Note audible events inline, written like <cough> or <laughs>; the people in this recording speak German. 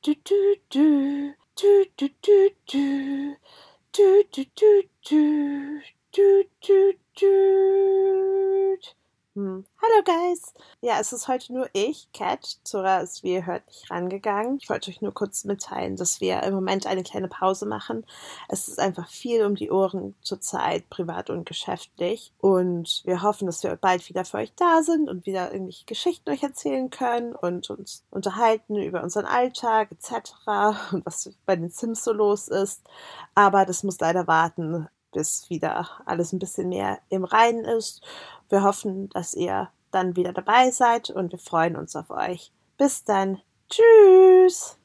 do do do do do do do do do do do do do do. Hmm. Hallo Guys! Ja, es ist heute nur ich, Cat. Zora ist, wie ihr hört, nicht rangegangen. Ich wollte euch nur kurz mitteilen, dass wir im Moment eine kleine Pause machen. Es ist einfach viel um die Ohren zurzeit, privat und geschäftlich. Und wir hoffen, dass wir bald wieder für euch da sind und wieder irgendwelche Geschichten euch erzählen können und uns unterhalten über unseren Alltag etc. <laughs> und was bei den Sims so los ist. Aber das muss leider warten, bis wieder alles ein bisschen mehr im Reinen ist. Wir hoffen, dass ihr dann wieder dabei seid und wir freuen uns auf euch. Bis dann. Tschüss.